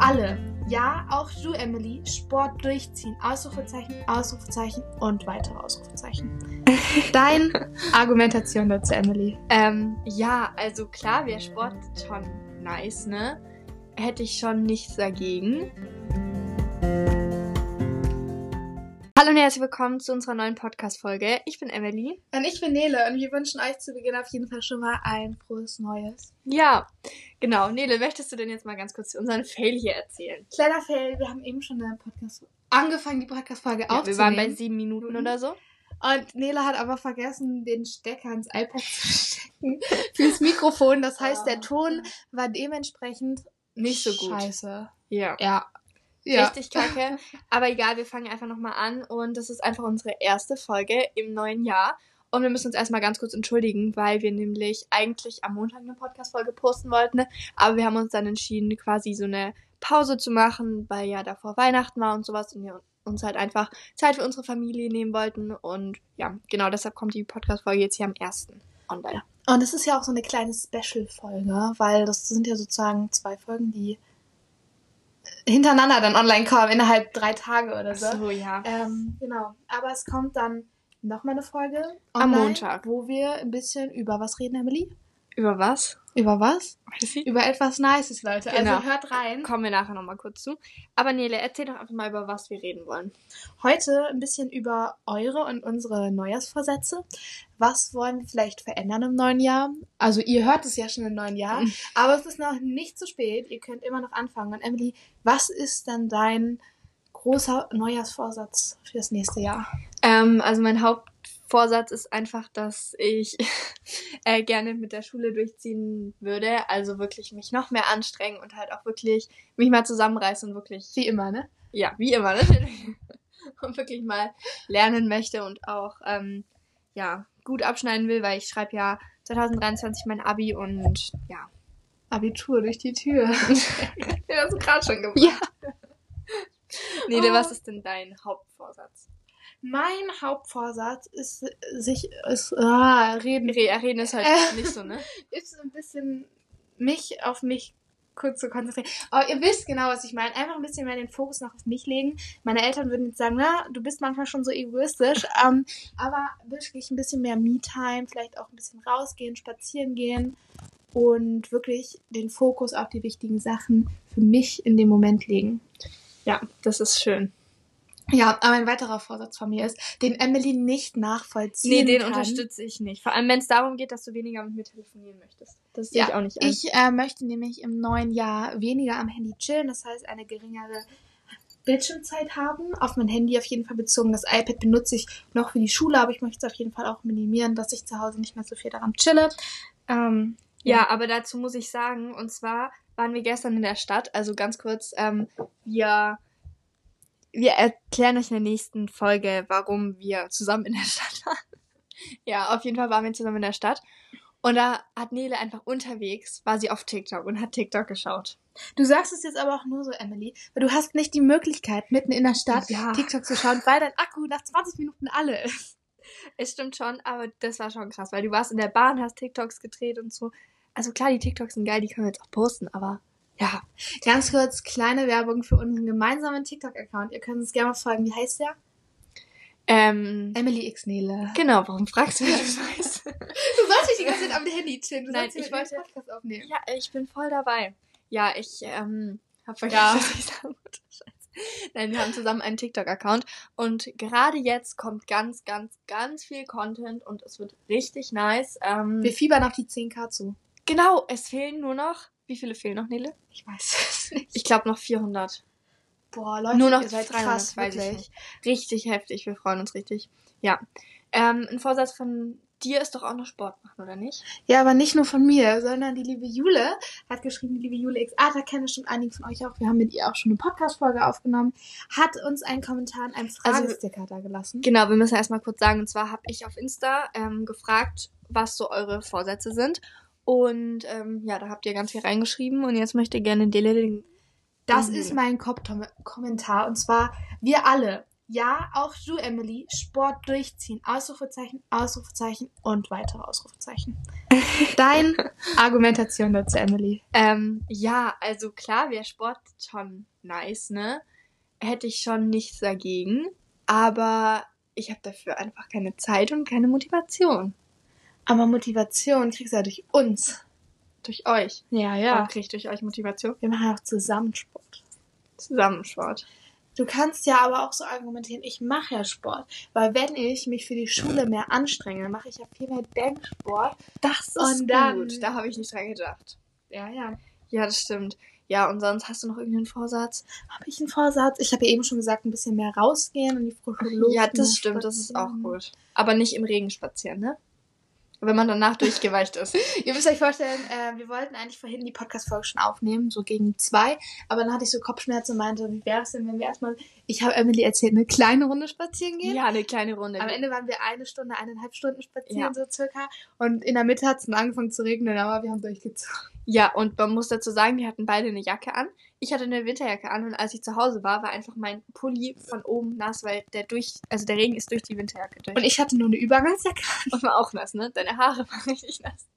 alle, ja, auch du, Emily, Sport durchziehen. Ausrufezeichen, Ausrufezeichen und weitere Ausrufezeichen. Dein Argumentation dazu, Emily. Ähm, ja, also klar wäre Sport schon nice, ne? Hätte ich schon nichts dagegen. Hallo und herzlich willkommen zu unserer neuen Podcast-Folge. Ich bin Emily. Und ich bin Nele und wir wünschen euch zu Beginn auf jeden Fall schon mal ein frohes Neues. Ja, genau. Nele, möchtest du denn jetzt mal ganz kurz unseren Fail hier erzählen? Kleiner Fail, wir haben eben schon eine Podcast angefangen, die Podcast-Folge Ja, wir aufzunehmen. waren bei sieben Minuten oder so. Und Nele hat aber vergessen, den Stecker ins iPad zu stecken fürs Mikrofon. Das heißt, der Ton war dementsprechend Nicht so gut. Scheiße. Ja. Ja. Ja. Richtig kacke. Aber egal, wir fangen einfach nochmal an und das ist einfach unsere erste Folge im neuen Jahr. Und wir müssen uns erstmal ganz kurz entschuldigen, weil wir nämlich eigentlich am Montag eine Podcast-Folge posten wollten. Aber wir haben uns dann entschieden, quasi so eine Pause zu machen, weil ja davor Weihnachten war und sowas und wir uns halt einfach Zeit für unsere Familie nehmen wollten. Und ja, genau deshalb kommt die Podcast-Folge jetzt hier am 1. online. Und es ist ja auch so eine kleine Special-Folge, weil das sind ja sozusagen zwei Folgen, die hintereinander dann online kommen, innerhalb drei Tage oder so. So, ja. Ähm, genau. Aber es kommt dann nochmal eine Folge Am online, Montag. wo wir ein bisschen über was reden, Emily? Über was? Über was? Weiß ich. Über etwas Nices, Leute. Genau. Also hört rein. Kommen wir nachher nochmal kurz zu. Aber Nele, erzähl doch einfach mal, über was wir reden wollen. Heute ein bisschen über eure und unsere Neujahrsvorsätze. Was wollen wir vielleicht verändern im neuen Jahr? Also ihr hört es ja schon im neuen Jahr, aber es ist noch nicht zu spät. Ihr könnt immer noch anfangen. Und Emily, was ist dann dein großer Neujahrsvorsatz für das nächste Jahr? Ähm, also mein Hauptvorsatz ist einfach, dass ich äh, gerne mit der Schule durchziehen würde. Also wirklich mich noch mehr anstrengen und halt auch wirklich mich mal zusammenreißen und wirklich, Wie immer, ne? ja, wie immer natürlich. und wirklich mal lernen möchte und auch, ähm, ja, gut abschneiden will, weil ich schreibe ja 2023 mein Abi und ja. Abitur durch die Tür. Ja, hast du gerade schon gemacht. ja. Nele, Oh. was ist denn dein Hauptvorsatz? Mein Hauptvorsatz ist, sich, ist, ah, reden. Re reden ist halt Äh. nicht so, ne? ist ein bisschen mich auf mich kurz zu konzentrieren. Aber ihr wisst genau, was ich meine. Einfach ein bisschen mehr den Fokus noch auf mich legen. Meine Eltern würden jetzt sagen, na, du bist manchmal schon so egoistisch. ähm, aber wirklich ein bisschen mehr Me-Time, vielleicht auch ein bisschen rausgehen, spazieren gehen und wirklich den Fokus auf die wichtigen Sachen für mich in dem Moment legen. Ja, das ist schön. Ja, aber ein weiterer Vorsatz von mir ist, den Emily nicht nachvollziehen Nee, den kann. unterstütze ich nicht. Vor allem, wenn es darum geht, dass du weniger mit mir telefonieren möchtest. Das sehe ich auch nicht ein. Ich äh, möchte nämlich im neuen Jahr weniger am Handy chillen, das heißt eine geringere Bildschirmzeit haben. Auf mein Handy auf jeden Fall bezogen. Das iPad benutze ich noch für die Schule, aber ich möchte es auf jeden Fall auch minimieren, dass ich zu Hause nicht mehr so viel daran chille. Ähm, ja, aber dazu muss ich sagen, und zwar waren wir gestern in der Stadt, also ganz kurz, ähm, wir, wir erklären euch in der nächsten Folge, warum wir zusammen in der Stadt waren. ja, auf jeden Fall waren wir zusammen in der Stadt. Und da hat Nele einfach unterwegs, war sie auf TikTok und hat TikTok geschaut. Du sagst es jetzt aber auch nur so, Emily, weil du hast nicht die Möglichkeit, mitten in der Stadt Ja. TikTok zu schauen, weil dein Akku nach 20 Minuten alle ist. Es stimmt schon, aber das war schon krass, weil du warst in der Bahn, hast TikToks gedreht und so. Also klar, die TikToks sind geil, die können wir jetzt auch posten, aber ja, Ganz kurz, kleine Werbung für unseren gemeinsamen TikTok-Account. Ihr könnt uns gerne mal folgen. Wie heißt der? ähm, Emily X Nele. genau, warum fragst du, wie das? Du sollst nicht die ganze Zeit am Handy chillen. Du Nein, ich wollte- Podcast aufnehmen. Ja, ich bin voll dabei. Ja, ich ähm, hab vergessen, Ja. was ich sagen wollte. Scheiße. Nein, wir haben zusammen einen TikTok-Account und gerade jetzt kommt ganz, ganz, ganz viel Content und es wird richtig nice. Ähm, Wir fiebern auf die 10k zu. genau, es fehlen nur noch, wie viele fehlen noch, Nele? Ich weiß es nicht. Ich glaube noch 400. Boah, Leute, nur noch ihr seid 300, krass, weiß ich wirklich. nicht. Richtig heftig, wir freuen uns richtig. Ja, ähm, ein Vorsatz von dir ist doch auch noch Sport machen, oder nicht? Ja, aber nicht nur von mir, sondern die liebe Jule hat geschrieben, die liebe Jule X. Ah, da kennen bestimmt einige von euch auch. Wir haben mit ihr auch schon eine Podcast-Folge aufgenommen. Hat uns einen Kommentar in einem Also- Fragesticker da gelassen. Genau, wir müssen erstmal kurz sagen, und zwar habe ich auf Insta ähm, gefragt, was so eure Vorsätze sind. Und ähm, ja, da habt ihr ganz viel reingeschrieben und jetzt möchte gerne Dele den. Das Mhm. ist mein Kom- Kommentar. Und zwar, wir alle, Ja, auch du, Emily, Sport durchziehen. Ausrufezeichen, Ausrufezeichen und weitere Ausrufezeichen. Deine Argumentation dazu, Emily. Ähm, ja, also klar wäre Sport schon nice, ne? Hätte ich schon nichts dagegen. Aber ich habe dafür einfach keine Zeit und keine Motivation. Aber Motivation kriegst du ja durch uns. Durch euch. Ja, Ja. Kriege ich durch euch Motivation? Wir machen auch zusammen Sport. Zusammen Sport. Du kannst ja aber auch so argumentieren, ich mache ja Sport. Weil wenn ich mich für die Schule mehr anstrenge, mache ich ja viel mehr Denksport. Das ist Und dann- gut. Da habe ich nicht dran gedacht. Ja, ja. Ja, das stimmt. Ja, und sonst hast du noch irgendeinen Vorsatz? Habe ich einen Vorsatz? Ich habe ja eben schon gesagt, ein bisschen mehr rausgehen in die frische Luft. ja, das stimmt, das ist auch spazieren. gut. Aber nicht im Regen spazieren, ne? Wenn man danach durchgeweicht ist. Ihr müsst euch vorstellen, äh, wir wollten eigentlich vorhin die Podcast-Folge schon aufnehmen, so gegen zwei. Aber dann hatte ich so Kopfschmerzen und meinte, wie wäre es denn, wenn wir erstmal, ich habe Emily erzählt, eine kleine Runde spazieren gehen. Ja, eine kleine Runde. Am Ende waren wir eine Stunde, eineinhalb Stunden spazieren, Ja. so circa. Und in der Mitte hat es dann angefangen zu regnen, aber wir haben durchgezogen. Ja, und man muss dazu sagen, wir hatten beide eine Jacke an. Ich hatte eine Winterjacke an und als ich zu Hause war, war einfach mein Pulli von oben nass, weil der durch, also der Regen ist durch die Winterjacke durch. Und ich hatte nur eine Übergangsjacke. Und war auch nass, ne? Deine Haare waren richtig nass.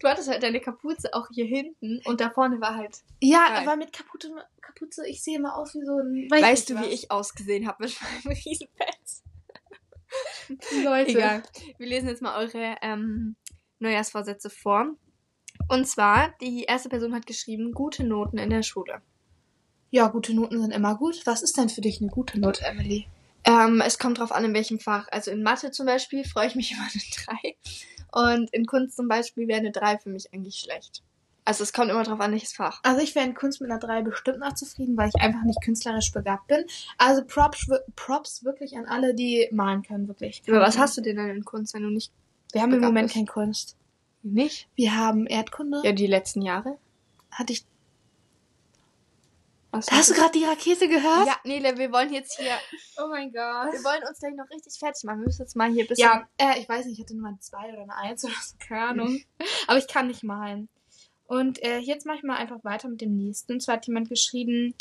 Du hattest halt deine Kapuze auch hier hinten und da vorne war halt. Ja, Geil. aber mit Kapuze, Kapuze, ich sehe immer aus wie so ein. weiß weißt du, wie was. ich ausgesehen habe mit meinem Riesenpelz? Leute. Egal. Wir lesen jetzt mal eure ähm, Neujahrsvorsätze vor. Und zwar, die erste Person hat geschrieben, gute Noten in der Schule. Ja, gute Noten sind immer gut. Was ist denn für dich eine gute Note, Emily? Ähm, es kommt drauf an, in welchem Fach. Also in Mathe zum Beispiel freue ich mich über eine 3. Und in Kunst zum Beispiel wäre eine 3 für mich eigentlich schlecht. Also es kommt immer drauf an, welches Fach. Also ich wäre in Kunst mit einer 3 bestimmt noch zufrieden, weil ich einfach nicht künstlerisch begabt bin. Also Props, Props wirklich an alle, die malen können, wirklich. Aber was hast du denn dann in Kunst, wenn du nicht... Wir haben im Moment bist? keine Kunst. Nicht? Wir haben Erdkunde. Ja, die letzten Jahre. Hatte ich. Was Hast du gerade die Rakete gehört? Ja, Nele, wir wollen jetzt hier... Oh mein Gott. Wir wollen uns gleich noch richtig fertig machen. Wir müssen jetzt mal hier ein bisschen... Ja, äh, ich weiß nicht, ich hatte nur eine 2 oder eine 1 oder so, keine Ahnung. Aber ich kann nicht malen. Und äh, jetzt mache ich mal einfach weiter mit dem nächsten. Und zwar hat jemand geschrieben,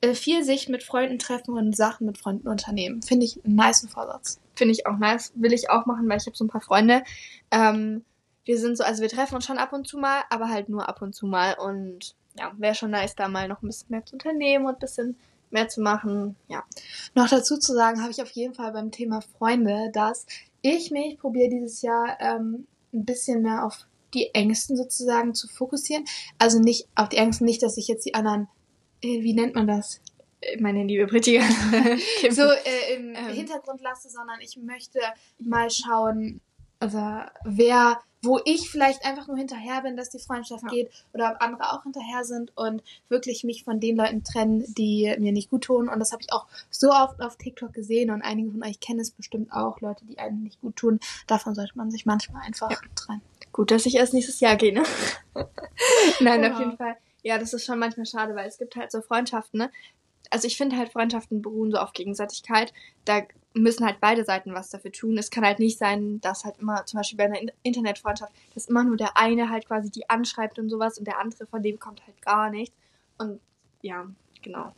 äh, viel sich mit Freunden treffen und Sachen mit Freunden unternehmen. Finde ich einen nice Vorsatz. Finde ich auch nice. Will ich auch machen, weil ich habe so ein paar Freunde. Ähm, wir sind so, also wir treffen uns schon ab und zu mal, aber halt nur ab und zu mal. Und ja, wäre schon nice, da mal noch ein bisschen mehr zu unternehmen und ein bisschen mehr zu machen. Ja. Noch dazu zu sagen, habe ich auf jeden Fall beim Thema Freunde, dass ich mich probiere dieses Jahr ähm, ein bisschen mehr auf die Ängsten sozusagen zu fokussieren. Also nicht auf die Ängsten, nicht, dass ich jetzt die anderen, äh, wie nennt man das? Meine liebe Britta. so äh, im Ähm. Hintergrund lasse, sondern ich möchte mal schauen, also wer, wo ich vielleicht einfach nur hinterher bin, dass die Freundschaft Ja. geht oder ob andere auch hinterher sind und wirklich mich von den Leuten trennen, die mir nicht gut tun. Und das habe ich auch so oft auf TikTok gesehen und einige von euch kennen es bestimmt auch, Leute, die einem nicht gut tun. Davon sollte man sich manchmal einfach Ja. trennen. Gut, dass ich erst nächstes Jahr gehe, ne? Nein, Genau. auf jeden Fall. Ja, das ist schon manchmal schade, weil es gibt halt so Freundschaften, ne? Also ich finde halt, Freundschaften beruhen so auf Gegenseitigkeit. Da müssen halt beide Seiten was dafür tun. Es kann halt nicht sein, dass halt immer, zum Beispiel bei einer In- Internetfreundschaft, dass immer nur der eine halt quasi die anschreibt und sowas und der andere von dem kommt halt gar nichts. Und ja, genau.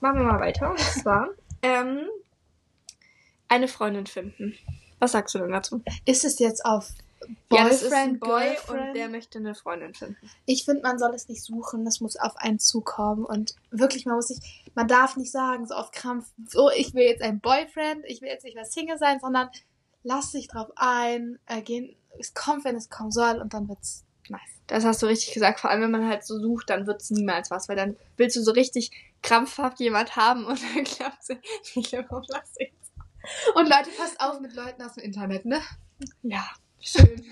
Machen wir mal weiter. Und zwar, ähm, eine Freundin finden. Was sagst du denn dazu? Ist es jetzt auf ja, das ist ein Boyfriend, Boy Girlfriend? und der möchte eine Freundin finden. Ich finde, man soll es nicht suchen, das muss auf einen zukommen und wirklich, man muss sich, man darf nicht sagen, so auf Krampf, so, ich will jetzt ein Boyfriend, ich will jetzt nicht mehr Single sein, sondern lass dich drauf ein, äh, gehen, es kommt, wenn es kommen soll und dann wird's nice. Das hast du richtig gesagt. Vor allem, wenn man halt so sucht, dann wird's niemals was, weil dann willst du so richtig krampfhaft jemand haben und dann klappt es. Ich glaube, warum du jetzt? Und Leute, passt auf mit Leuten aus dem Internet, ne? Ja, schön.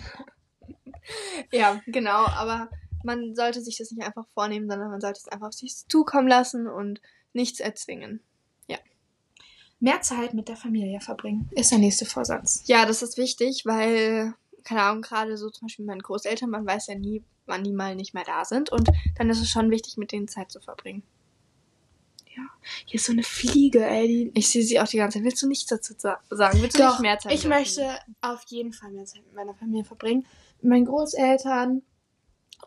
ja, genau. Aber man sollte sich das nicht einfach vornehmen, sondern man sollte es einfach auf sich zukommen lassen und nichts erzwingen. Mehr Zeit mit der Familie verbringen, ist der nächste Vorsatz. Ja, das ist wichtig, weil, keine Ahnung, gerade so zum Beispiel mit meinen Großeltern, man weiß ja nie, wann die mal nicht mehr da sind. Und dann ist es schon wichtig, mit denen Zeit zu verbringen. Hier ist so eine Fliege, ey, Ich sehe sie auch die ganze Zeit. Willst du nichts dazu sa- sagen? Willst du Doch, nicht mehr Zeit ich möchte auf jeden Fall mehr Zeit mit meiner Familie verbringen. Mit meinen Großeltern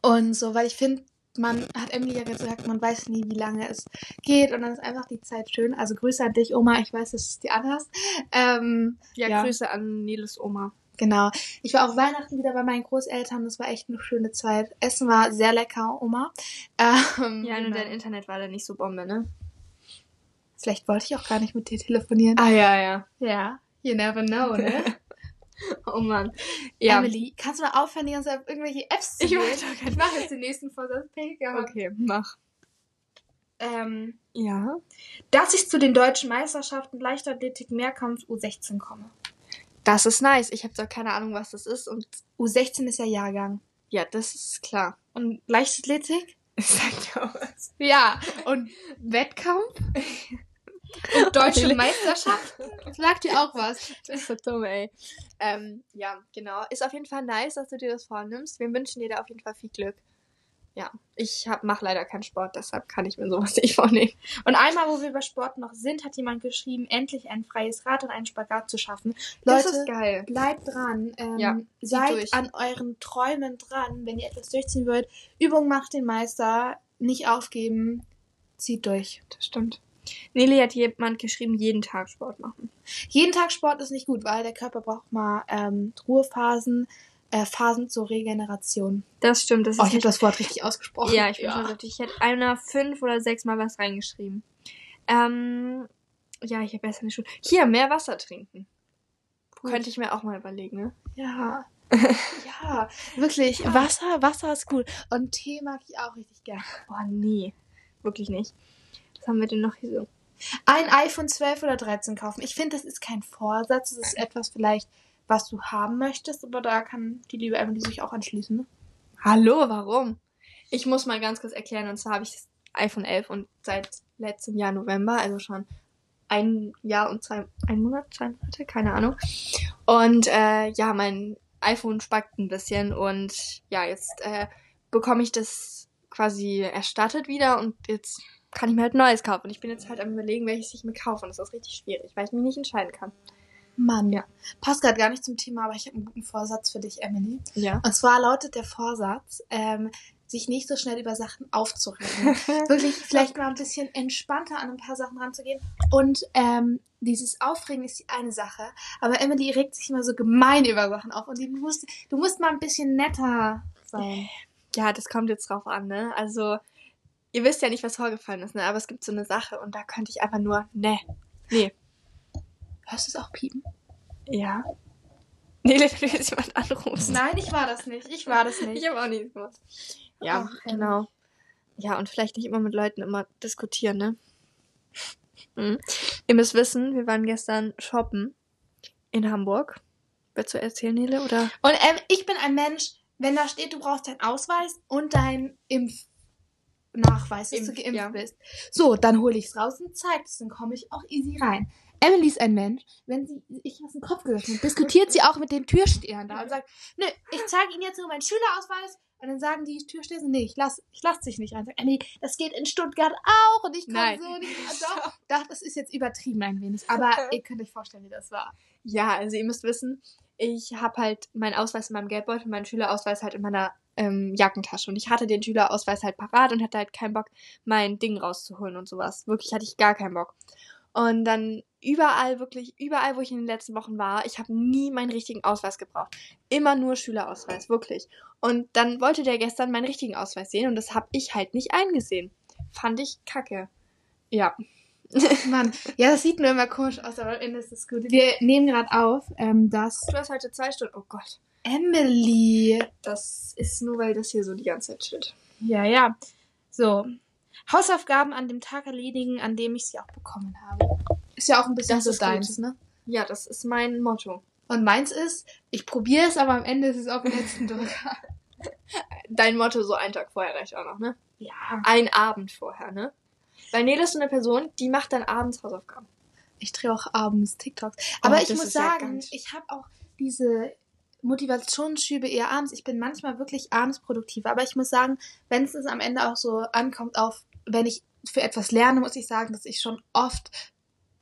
und so, weil ich finde, man hat Emily ja gesagt, man weiß nie, wie lange es geht und dann ist einfach die Zeit schön. Also Grüße an dich, Oma. Ich weiß, dass es dir anders. Ähm, Ja, Ja. Grüße an Niles Oma. genau. Ich war auch Weihnachten wieder bei meinen Großeltern. Das war echt eine schöne Zeit. Essen war sehr lecker, Oma. Ähm, Ja, nur genau. dein Internet war da nicht so Bombe, ne? Vielleicht wollte ich auch gar nicht mit dir telefonieren. Ah, ja, ja. Ja, you never know, ne? Oh Mann. Ja. Emily, kannst du mal aufhören, die ganze Zeit auf irgendwelche Apps zu Ich Ich mache jetzt den nächsten Vorsatz. Okay, mach. Ähm, Ja. dass ich zu den deutschen Meisterschaften Leichtathletik Mehrkampf U16 komme. Das ist nice. Ich habe doch keine Ahnung, was das ist. Und U16 ist ja Jahrgang. ja, das ist klar. Und Leichtathletik? Sagt ja was. Ja. Und Wettkampf? Und deutsche Meisterschaften? Sagt dir auch was. Das ist so dumm, ey. Ähm, ja, genau. Ist auf jeden Fall nice, dass du dir das vornimmst. Wir wünschen dir da auf jeden Fall viel Glück. Ja, ich hab, mach leider keinen Sport, deshalb kann ich mir sowas nicht vornehmen. Und einmal, wo wir bei Sport noch sind, hat jemand geschrieben, endlich ein freies Rad und einen Spagat zu schaffen. Das Leute, ist geil. bleibt dran. Ähm, Ja, seid durch. an euren Träumen dran. Wenn ihr etwas durchziehen wollt, Übung macht den Meister. Nicht aufgeben. Zieht durch. Das stimmt. Nelly hat jemand geschrieben, jeden Tag Sport machen. Jeden Tag Sport ist nicht gut, weil der Körper braucht mal ähm, Ruhephasen, äh, Phasen zur Regeneration. Das stimmt. Das ist Oh, ich habe das Wort richtig ausgesprochen. Ja, ich bin schon richtig. Ich hätte einer fünf oder sechs Mal was reingeschrieben. Ähm, ja, ich habe besser nicht schon. Hier, mehr Wasser trinken. Gut. Könnte ich mir auch mal überlegen, ne? Ja. ja, wirklich. Wasser, Wasser ist gut. Und Tee mag ich auch richtig gern. Boah, nee. Wirklich nicht. Was haben wir denn noch hier so? Ein iPhone 12 oder 13 kaufen. Ich finde, das ist kein Vorsatz. Das ist etwas vielleicht, was du haben möchtest. Aber da kann die liebe Emily sich auch anschließen. Ne? Hallo, warum? Ich muss mal ganz kurz erklären. Und zwar habe ich das iPhone 11 und seit letztem Jahr November, also schon ein Jahr und zwei, ein Monat, zwei Monate, keine Ahnung. Und äh, ja, mein iPhone spackt ein bisschen und ja, jetzt äh, bekomme ich das quasi erstattet wieder und jetzt kann ich mir halt neues kaufen. Und ich bin jetzt halt am überlegen, welches ich mir kaufe. Und das ist richtig schwierig, weil ich mich nicht entscheiden kann. Mann, ja. Passt gerade gar nicht zum Thema, aber ich habe einen guten Vorsatz für dich, Emily. Ja. Und zwar lautet der Vorsatz, ähm, sich nicht so schnell über Sachen aufzuregen. Wirklich vielleicht mal ein bisschen entspannter an ein paar Sachen ranzugehen. Und ähm, dieses Aufregen ist die eine Sache. Aber Emily regt sich immer so gemein über Sachen auf. Und die musst, du musst mal ein bisschen netter sein. Ja, das kommt jetzt drauf an, ne? Also, ihr wisst ja nicht, was vorgefallen ist, ne? Aber es gibt so eine Sache und da könnte ich einfach nur, ne. Nee. Hörst du es auch piepen? Ja. Nee, wenn du jetzt jemand anrufst. Nein, ich war das nicht. Ich war das nicht. Ich habe auch nichts gemacht. Ja, Ach, genau. Ja, und vielleicht nicht immer mit Leuten immer diskutieren, ne? Mhm. Ihr müsst wissen, wir waren gestern shoppen in Hamburg. Willst du erzählen, Nele, oder? Und ähm, ich bin ein Mensch, wenn da steht, du brauchst deinen Ausweis und dein Impfnachweis, dass du Impf- geimpft ja. bist. So, dann hole ich es raus und zeige es, dann komme ich auch easy rein. Emily ist ein Mensch, wenn sie ich was im Kopf gesetzt habe, diskutiert sie auch mit den Türstehern da und sagt, nö, ich zeige Ihnen jetzt nur meinen Schülerausweis und dann sagen die Türsteher, nee, ich lass, ich lass dich nicht rein. Sag, Emily, das geht in Stuttgart auch und ich komme Nein. so nicht. Doch, doch, das ist jetzt übertrieben ein wenig, aber ihr könnt euch vorstellen, wie das war. Ja, also ihr müsst wissen, ich habe halt meinen Ausweis in meinem Geldbeutel meinen Schülerausweis halt in meiner ähm, Jackentasche. Und ich hatte den Schülerausweis halt parat und hatte halt keinen Bock, mein Ding rauszuholen und sowas. Wirklich hatte ich gar keinen Bock. Und dann überall, wirklich, überall, wo ich in den letzten Wochen war, ich habe nie meinen richtigen Ausweis gebraucht. Immer nur Schülerausweis, wirklich. Und dann wollte der gestern meinen richtigen Ausweis sehen und das habe ich halt nicht eingesehen. Fand ich kacke. Ja. Mann, ja, das sieht nur immer komisch aus, aber am Ende ist es gut. Wir nehmen gerade auf, ähm, dass Du hast heute zwei Stunden. Oh Gott. Emily. Das ist nur, weil das hier so die ganze Zeit steht. Ja, ja. So. Hausaufgaben an dem Tag erledigen, an dem ich sie auch bekommen habe. Ist ja auch ein bisschen Das so ist deins, gut. ne? Ja, das ist mein Motto. Und meins ist, ich probiere es, aber am Ende ist es auf den letzten Drücker. Dein Motto so einen Tag vorher reicht auch noch, ne? Ja. Ein Abend vorher, ne? Weil Nele ist so eine Person, die macht dann abends Hausaufgaben. Ich drehe auch abends TikToks. Aber Oh, ich muss ja sagen, ganz- ich habe auch diese Motivationsschübe eher abends. Ich bin manchmal wirklich abends produktiver. Aber ich muss sagen, wenn es am Ende auch so ankommt auf, wenn ich für etwas lerne, muss ich sagen, dass ich schon oft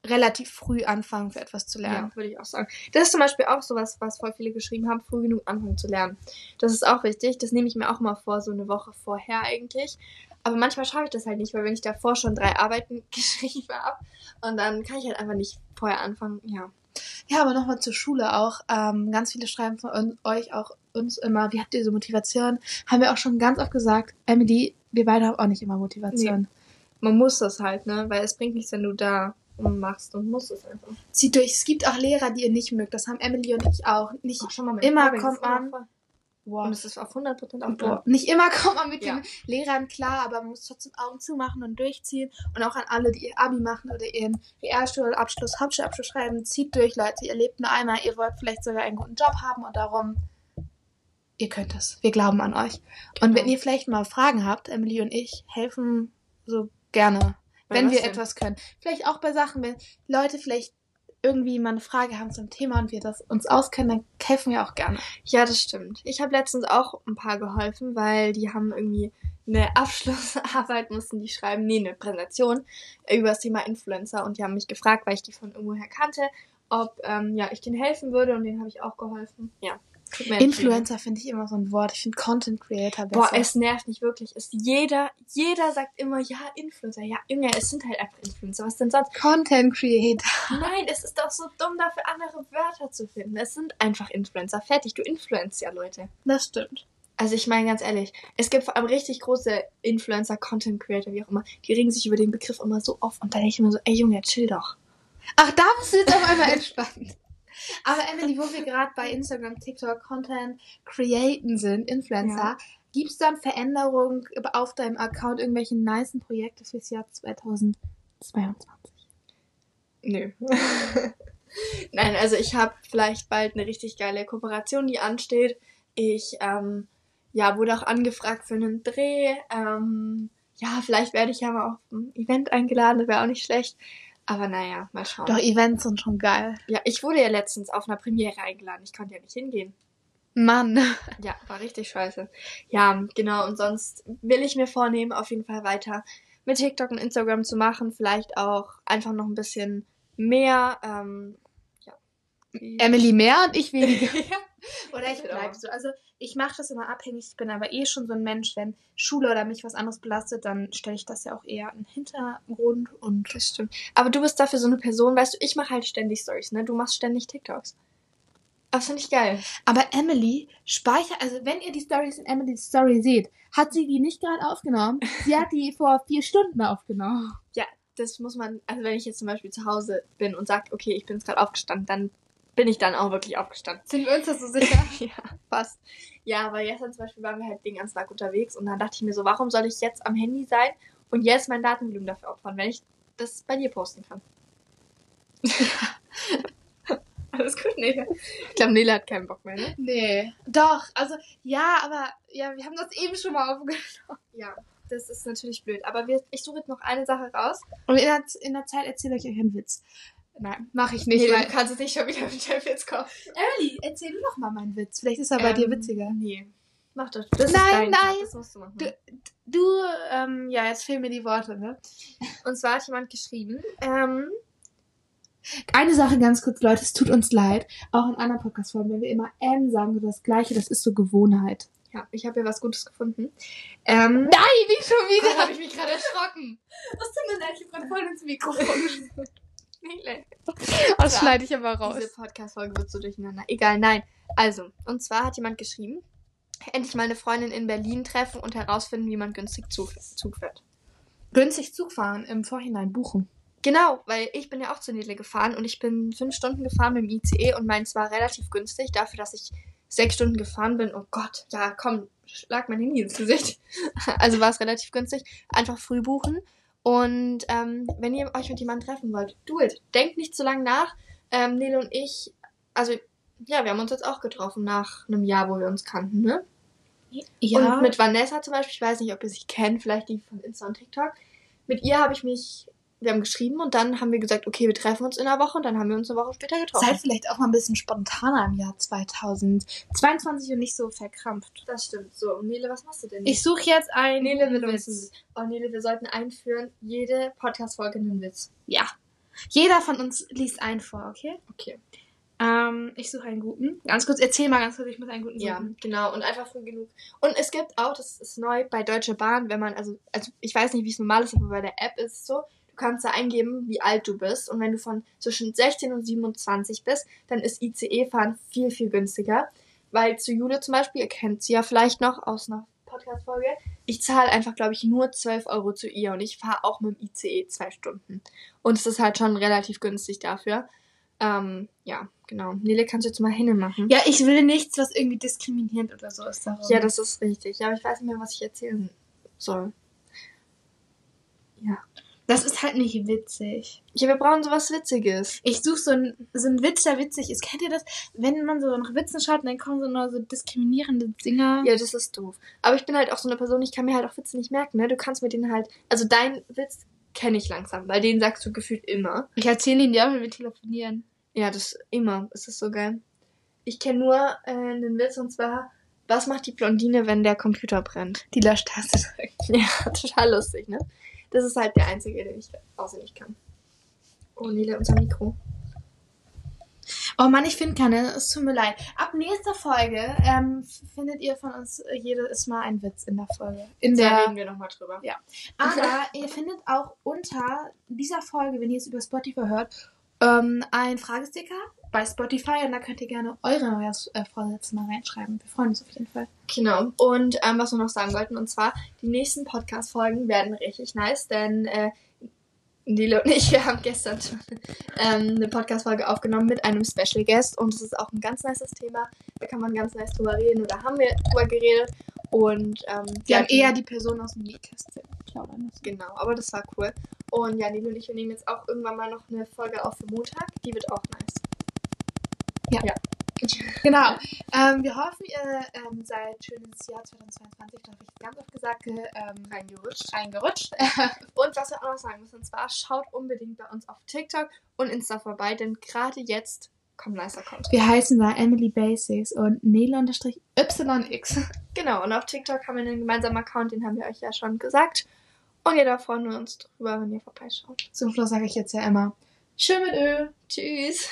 relativ früh anfangen, für etwas zu lernen. Ja, würde ich auch sagen. Das ist zum Beispiel auch sowas, was voll viele geschrieben haben, früh genug anfangen zu lernen. Das ist auch wichtig. Das nehme ich mir auch mal vor, so eine Woche vorher eigentlich. Aber manchmal schaffe ich das halt nicht, weil wenn ich davor schon drei Arbeiten geschrieben habe und dann kann ich halt einfach nicht vorher anfangen. Ja. Ja, aber nochmal zur Schule auch. Ähm, ganz viele schreiben von euch auch uns immer, wie habt ihr so Motivation? Haben wir auch schon ganz oft gesagt, Emily, wir beide haben auch nicht immer Motivation. Man muss das halt, ne? Weil es bringt nichts, wenn du da machst und musst es einfach. Zieht durch. Es gibt auch Lehrer, die ihr nicht mögt. Das haben Emily und ich auch. Nicht Ach, mal immer kommt man. Boah. Und es ist auf 100% auch Boah, nicht immer kommt man mit Ja. den Lehrern klar, aber man muss trotzdem Augen zumachen und durchziehen. Und auch an alle, die ihr Abi machen oder ihren Realschulabschluss, Hauptschulabschluss schreiben, zieht durch, Leute. Ihr lebt nur einmal, ihr wollt vielleicht sogar einen guten Job haben und darum, ihr könnt es. Wir glauben an euch. Und Genau. wenn ihr vielleicht mal Fragen habt, Emily und ich helfen so gerne, Bei wenn wir denn? etwas können. Vielleicht auch bei Sachen, wenn Leute vielleicht irgendwie mal eine Frage haben zum Thema und wir das uns auskennen, dann helfen wir auch gerne. Ja, das stimmt. Ich habe letztens auch ein paar geholfen, weil die haben irgendwie eine Abschlussarbeit mussten die schreiben, nee, eine Präsentation über das Thema Influencer und die haben mich gefragt, weil ich die von irgendwoher kannte, ob ähm, ja ich denen helfen würde und denen habe ich auch geholfen. Ja. Influencer finde ich immer so ein Wort. Ich finde Content Creator besser. Boah, es nervt mich wirklich. Es jeder, jeder sagt immer, ja, Influencer, ja, Junge, es sind halt einfach Influencer. Was denn sonst? Content Creator. Nein, es ist doch so dumm, dafür andere Wörter zu finden. Es sind einfach Influencer. Fertig, du influenzt ja Leute. Das stimmt. Also ich meine ganz ehrlich, es gibt vor allem richtig große Influencer, Content Creator, wie auch immer, die regen sich über den Begriff immer so auf und da denke ich immer so, ey Junge, chill doch. Ach, da bist du jetzt auf einmal entspannt. Aber Emily, wo wir gerade bei Instagram, TikTok, Content createn sind, Influencer, Ja. gibt es dann Veränderungen auf deinem Account, irgendwelche nicen Projekte fürs Jahr 2022? Nö. Nein, also ich habe vielleicht bald eine richtig geile Kooperation, die ansteht. Ich ähm, ja, wurde auch angefragt für einen Dreh. Ähm, ja, vielleicht werde ich ja mal auf ein Event eingeladen, das wäre auch nicht schlecht. Aber naja, mal schauen. Doch, Events sind schon geil. Ja, ich wurde ja letztens auf einer Premiere eingeladen. Ich konnte ja nicht hingehen. Mann. Ja, war richtig scheiße. Ja, genau. Und sonst will ich mir vornehmen, auf jeden Fall weiter mit TikTok und Instagram zu machen. Vielleicht auch einfach noch ein bisschen mehr. Ähm, ja. Emily mehr und ich weniger. ja. Oder ich Genau. bleibe so. Also ich mache das immer abhängig. Ich bin aber eh schon so ein Mensch, wenn Schule oder mich was anderes belastet, dann stelle ich das ja auch eher in den Hintergrund und Das stimmt. Aber du bist dafür so eine Person, weißt du, ich mache halt ständig Stories, ne? Du machst ständig TikToks. Das finde ich geil. Aber Emily speichert, also wenn ihr die Stories in Emily's Story seht, hat sie die nicht gerade aufgenommen. Sie hat die vor vier Stunden aufgenommen. Das muss man, also wenn ich jetzt zum Beispiel zu Hause bin und sage, okay, ich bin jetzt gerade aufgestanden, dann bin ich dann auch wirklich aufgestanden. Sind wir uns das so sicher? ja, fast. Ja, aber gestern zum Beispiel waren wir halt den ganzen Tag unterwegs und dann dachte ich mir so, warum soll ich jetzt am Handy sein und jetzt mein Datenvolumen dafür opfern, wenn ich das bei dir posten kann? Alles gut, Nele. Ich glaube, Nele hat keinen Bock mehr, ne? Nee. Doch, also ja, aber ja, wir haben das eben schon mal aufgenommen. Ja, das ist natürlich blöd. Aber wir, ich suche jetzt noch eine Sache raus. Und in der, in der Zeit erzähle ich euch einen Witz. Nein, mache ich nicht. Nee, weil, du kannst jetzt nicht schon wieder mit der Witz kommen. Emily, erzähl du doch mal meinen Witz. Vielleicht ist er bei dir Ähm, witziger. Nee. Mach doch. Das Nein, nein. Das musst du machen. Du- Du, ähm, ja, jetzt fehlen mir die Worte, ne? Und zwar hat jemand geschrieben, ähm, Eine Sache ganz kurz, Leute, es tut uns leid. Auch in anderen Podcast-Folgen, wenn wir immer M sagen oder das Gleiche, das ist so Gewohnheit. ja, ich habe hier was Gutes gefunden. Ähm, Nein, nicht schon Gott, habe ich mich gerade erschrocken. Was tut mir leid, ich hab gerade voll ins Mikrofon. Nele. Das Ja. schneide ich aber raus. Diese Podcast-Folge wird so durcheinander. Egal, nein. Also, und zwar hat jemand geschrieben, endlich mal eine Freundin in Berlin treffen und herausfinden, wie man günstig Zug, Zug fährt. Günstig Zug fahren, im Vorhinein buchen. Genau, weil ich bin ja auch zu Nele gefahren und ich bin fünf Stunden gefahren mit dem ICE und meins war relativ günstig, dafür, dass ich sechs Stunden gefahren bin. Oh Gott, ja, komm, schlag mein Handy ins Gesicht. Also war es relativ günstig. Einfach früh buchen. Und ähm, wenn ihr euch mit jemandem treffen wollt, do it. Denkt nicht zu lange nach. Ähm, Nele und ich, also ja, wir haben uns jetzt auch getroffen nach einem Jahr, wo wir uns kannten, ne? Und mit Vanessa zum Beispiel, ich weiß nicht, ob ihr sie kennt, vielleicht die von Insta und TikTok. Mit ihr habe ich mich, wir haben geschrieben und dann haben wir gesagt, okay, wir treffen uns in einer Woche und dann haben wir uns eine Woche später getroffen. Seid vielleicht auch mal ein bisschen spontaner im Jahr 2022 und nicht so verkrampft. das stimmt. So, Nele, was machst du denn? Ich suche jetzt einen Nele will uns Witz. Oh, Nele, wir sollten einführen, jede Podcast-Folge einen Witz. Ja. Jeder von uns liest einen vor, okay? Okay. Ähm, ich suche einen guten. Ganz kurz, erzähl mal ganz kurz, ich muss einen guten Ja, suchen. genau. Und einfach früh genug. Und es gibt auch, das ist neu bei Deutsche Bahn, wenn man, also, also ich weiß nicht, wie es normal ist, aber bei der App ist es so, du kannst da eingeben, wie alt du bist. Und wenn du von zwischen 16 und 27 bist, dann ist ICE-Fahren viel, viel günstiger. Weil zu Jule zum Beispiel, ihr kennt sie ja vielleicht noch aus einer Podcast-Folge, ich zahle einfach, glaube ich, nur 12 Euro zu ihr und ich fahre auch mit dem ICE zwei Stunden. Und es ist halt schon relativ günstig dafür. Ähm, ja, genau. Nele, kannst du jetzt mal hinmachen? Ja, ich will nichts, was irgendwie diskriminierend oder so ist. Darum. Ja, das ist richtig. Ja, aber ich weiß nicht mehr, was ich erzählen soll. Ja. Das ist halt nicht witzig. Ja, wir brauchen sowas Witziges. Ich suche so einen so einen Witz, der witzig ist. Kennt ihr das? Wenn man so nach Witzen schaut dann kommen so nur so diskriminierende Dinger. Ja, das ist doof. Aber ich bin halt auch so eine Person, ich kann mir halt auch Witze nicht merken, ne? Du kannst mir den halt. Also dein Witz kenne ich langsam, weil den sagst du gefühlt immer. Ich erzähle ihn dir, wenn wir telefonieren. Ja, das immer. Es ist so geil. Ich kenne nur äh, einen Witz und zwar, was macht die Blondine, wenn der Computer brennt? Die Löschtaste drückt. Ja, total lustig, ne? Das ist halt der einzige, den ich auswendig kann. Oh, Nele, unser Mikro. Oh Mann, ich finde keine. Es tut mir leid. Ab nächster Folge ähm, findet ihr von uns äh, jedes Mal einen Witz in der Folge. In Da der. reden wir nochmal drüber. Ja. Aber ihr findet auch unter dieser Folge, wenn ihr es über Spotify hört, ähm, ein Fragesticker bei Spotify und da könnt ihr gerne eure Neujahrsvorsätze mal reinschreiben. Wir freuen uns auf jeden Fall. Genau. Und ähm, was wir noch sagen wollten, und zwar, die nächsten Podcast-Folgen werden richtig nice, denn äh, Nilo und ich, wir haben gestern schon ähm, eine Podcast-Folge aufgenommen mit einem Special Guest und es ist auch ein ganz nices Thema. Da kann man ganz nice drüber reden oder haben wir drüber geredet. Und ähm, Wir haben ja, eher die Person aus dem Nähkästchen plaudern müssen. Genau, aber das war cool. Und ja, Nilo und ich, wir nehmen jetzt auch irgendwann mal noch eine Folge auf für Montag. Die wird auch nice. Ja. ja. Genau. Ähm, wir hoffen, ihr ähm, seid schön ins Jahr 2022, da habe ich ganz oft gesagt, ge- ähm, Reingerutscht. reingerutscht. Und was wir auch noch sagen müssen, und zwar schaut unbedingt bei uns auf TikTok und Insta vorbei, denn gerade jetzt kommt nicer Content. Wir heißen da Emily Basics und Nele-YX. Genau, und auf TikTok haben wir einen gemeinsamen Account, den haben wir euch ja schon gesagt. Und ja, da freuen wir uns drüber, wenn ihr vorbeischaut. Zum Schluss sage ich jetzt ja immer, schön mit Ö. Tschüss.